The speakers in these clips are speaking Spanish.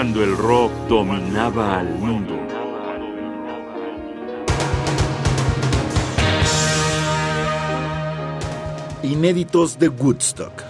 cuando el rock dominaba al mundo. Inéditos de Woodstock.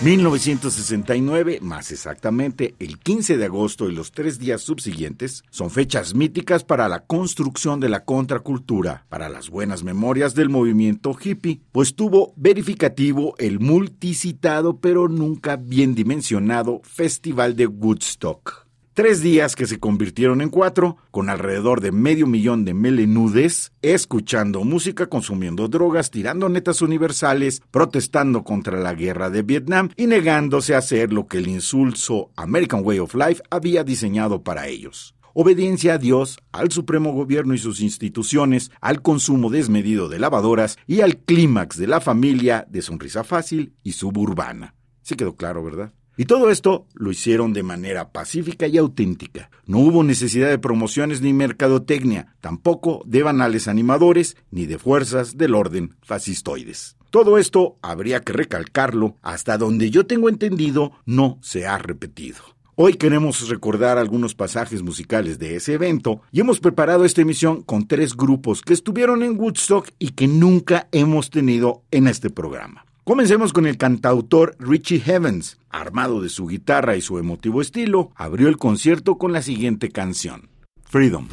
1969, más exactamente el 15 de agosto y los tres días subsiguientes, son fechas míticas para la construcción de la contracultura, para las buenas memorias del movimiento hippie, pues tuvo verificativo el multicitado pero nunca bien dimensionado Festival de Woodstock. Tres días que se convirtieron en cuatro, con alrededor de medio millón de melenudes, escuchando música, consumiendo drogas, tirando netas universales, protestando contra la guerra de Vietnam y negándose a hacer lo que el insulso American Way of Life había diseñado para ellos obediencia a Dios, al supremo gobierno y sus instituciones, al consumo desmedido de lavadoras y al clímax de la familia de sonrisa fácil y suburbana. Sí quedó claro, ¿verdad? Y todo esto lo hicieron de manera pacífica y auténtica. No hubo necesidad de promociones ni mercadotecnia, tampoco de banales animadores ni de fuerzas del orden fascistoides. Todo esto habría que recalcarlo, hasta donde yo tengo entendido no se ha repetido. Hoy queremos recordar algunos pasajes musicales de ese evento y hemos preparado esta emisión con tres grupos que estuvieron en Woodstock y que nunca hemos tenido en este programa. Comencemos con el cantautor Richie Evans. Armado de su guitarra y su emotivo estilo, abrió el concierto con la siguiente canción, Freedom.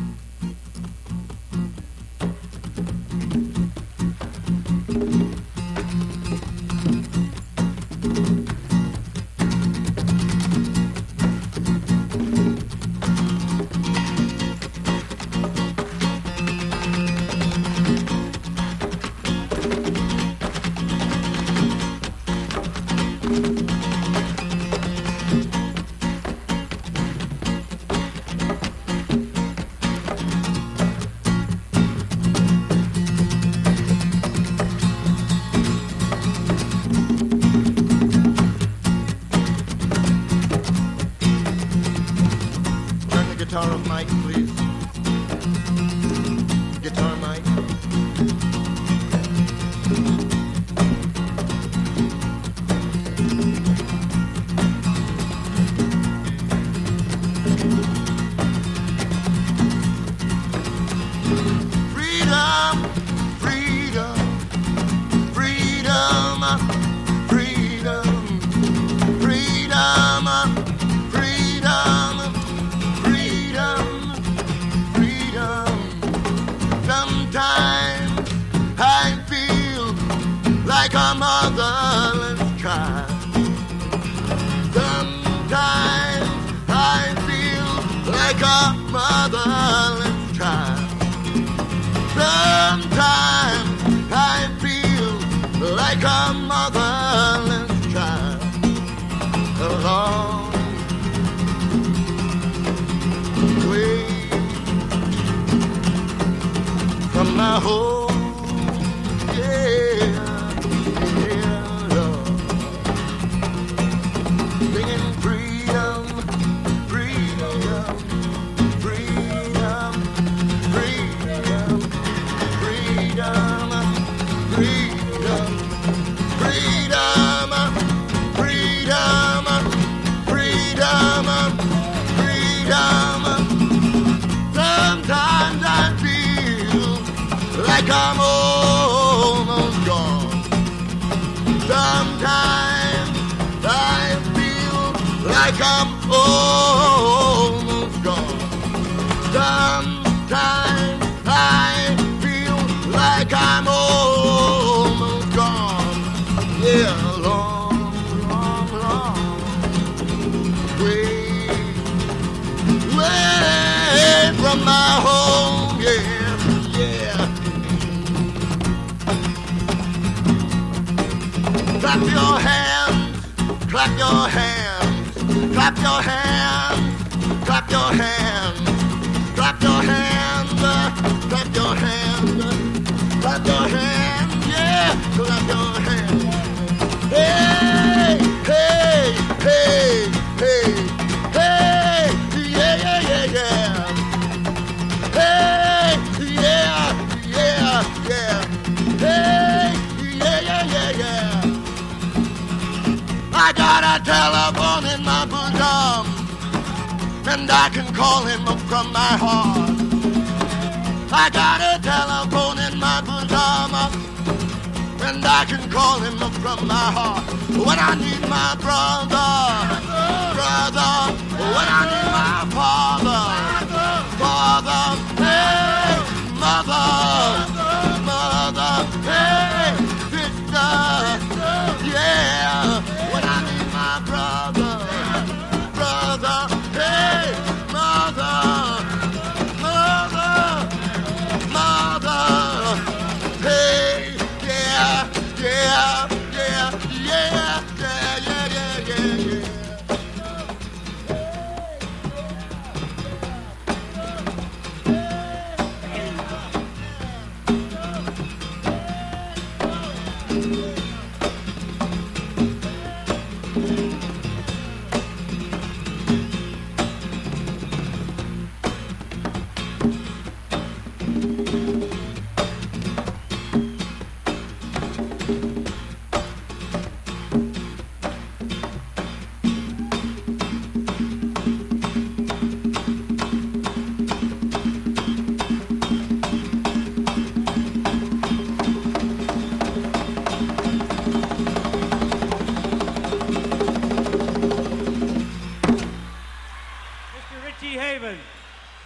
like a motherless child. Sometimes I feel like a motherless child. Alone. Away from my home. come home of God. Sometimes I feel like I'm almost gone. Yeah, long, long, long way, way from my home. Yeah, yeah. Clap your hands, clap your hands clap your hands, clap your hands, clap your hands, clap your hands, clap your hands, yeah, clap your hands. Hey, hey, hey, hey, got a telephone in my bosom, and I can call him up from my heart. I got a telephone in my bosom, and I can call him up from my heart. When I need my brother, brother, when I need my father, father, hey, mother.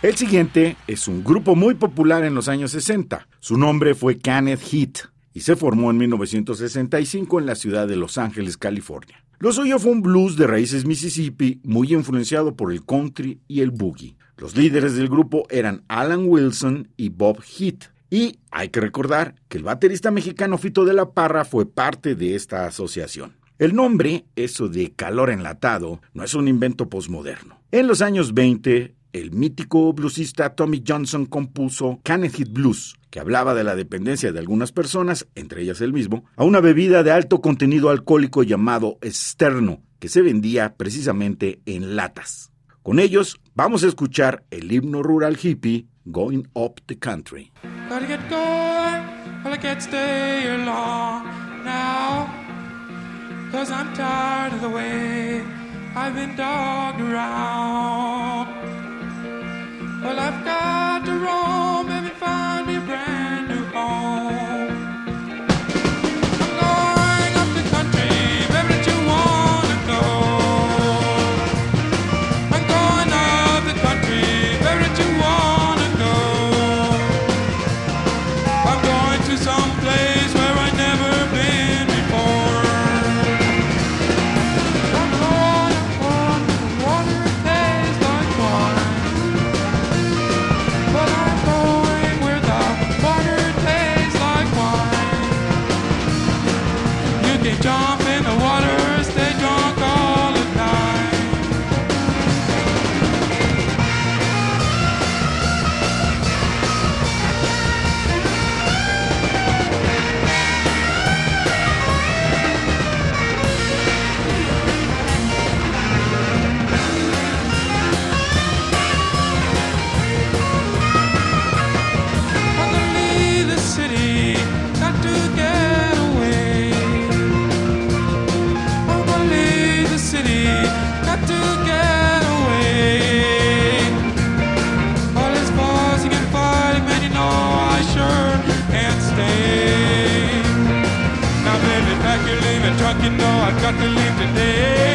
El siguiente es un grupo muy popular en los años 60. Su nombre fue Kenneth Heat y se formó en 1965 en la ciudad de Los Ángeles, California. Lo suyo fue un blues de raíces Mississippi muy influenciado por el country y el boogie. Los líderes del grupo eran Alan Wilson y Bob Heath. Y hay que recordar que el baterista mexicano Fito de la Parra fue parte de esta asociación. El nombre, eso de calor enlatado, no es un invento posmoderno. En los años 20, el mítico bluesista Tommy Johnson compuso Heat Blues, que hablaba de la dependencia de algunas personas, entre ellas él mismo, a una bebida de alto contenido alcohólico llamado Esterno, que se vendía precisamente en latas. Con ellos vamos a escuchar el himno rural hippie Going Up the Country. Well, I've got to roam, jump in the water. got to leave today.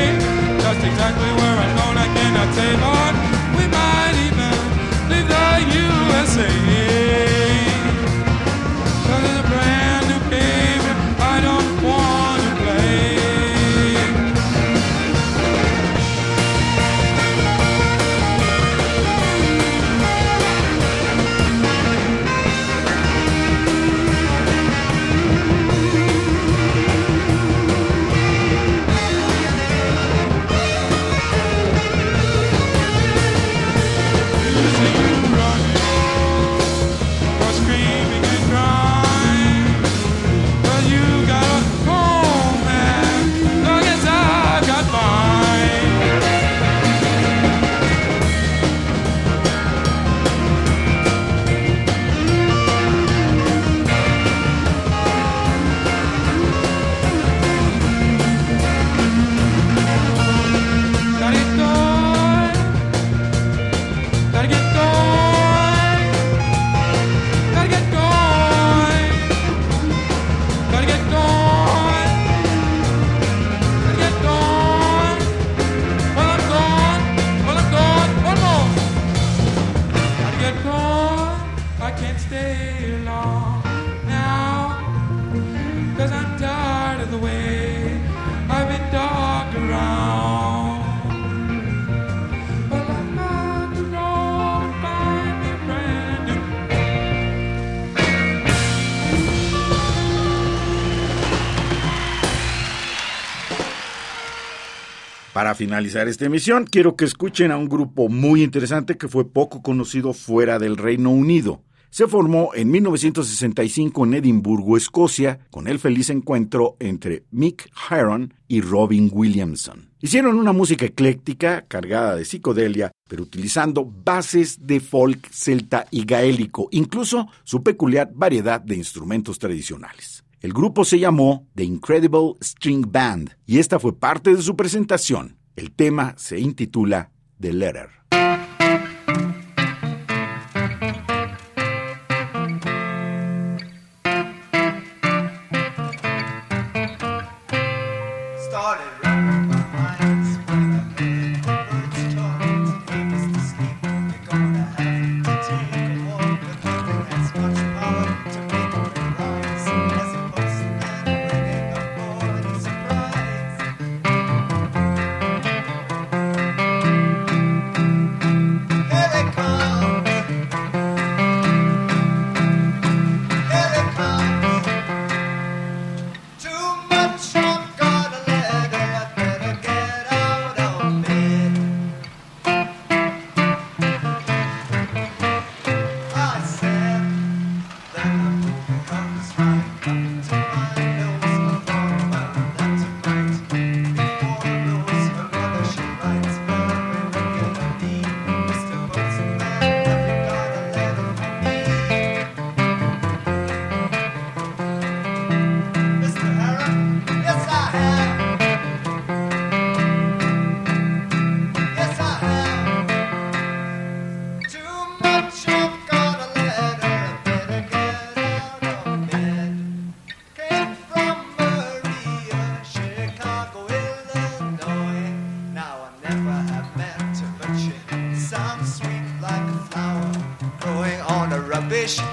Para finalizar esta emisión, quiero que escuchen a un grupo muy interesante que fue poco conocido fuera del Reino Unido. Se formó en 1965 en Edimburgo, Escocia, con el feliz encuentro entre Mick Heron y Robin Williamson. Hicieron una música ecléctica, cargada de psicodelia, pero utilizando bases de folk, celta y gaélico, incluso su peculiar variedad de instrumentos tradicionales. El grupo se llamó The Incredible String Band y esta fue parte de su presentación. El tema se intitula The Letter.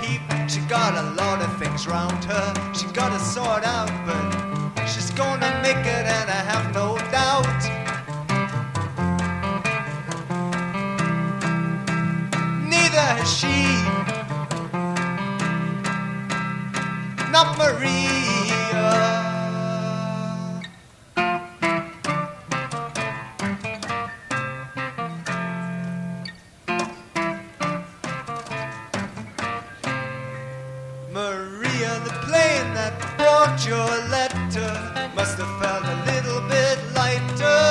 Heap. She got a lot of things round her. She got to sort out, but she's gonna make it, and I have no doubt. Neither has she. Not Maria. Your letter must have felt a little bit lighter.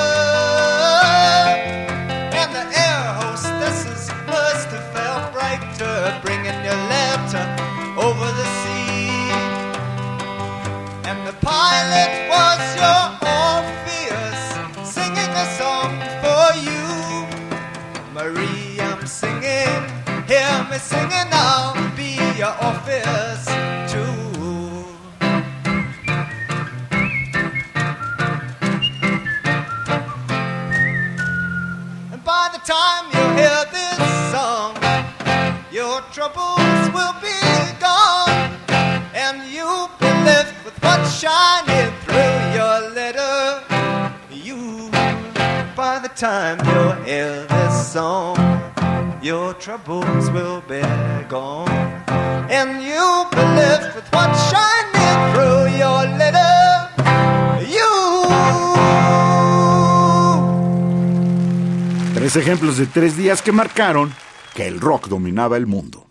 And the air hostesses must have felt brighter bringing your letter over the sea. And the pilot was your Orpheus singing a song for you. Marie, I'm singing, hear me singing, I'll be your Orpheus troubles will be gone, and you'll be left with what's shining through your letter. You, by the time you hear this song, your troubles will be gone, and you'll be left with what's shining through your letter. Tres ejemplos de tres días que marcaron que el rock dominaba el mundo.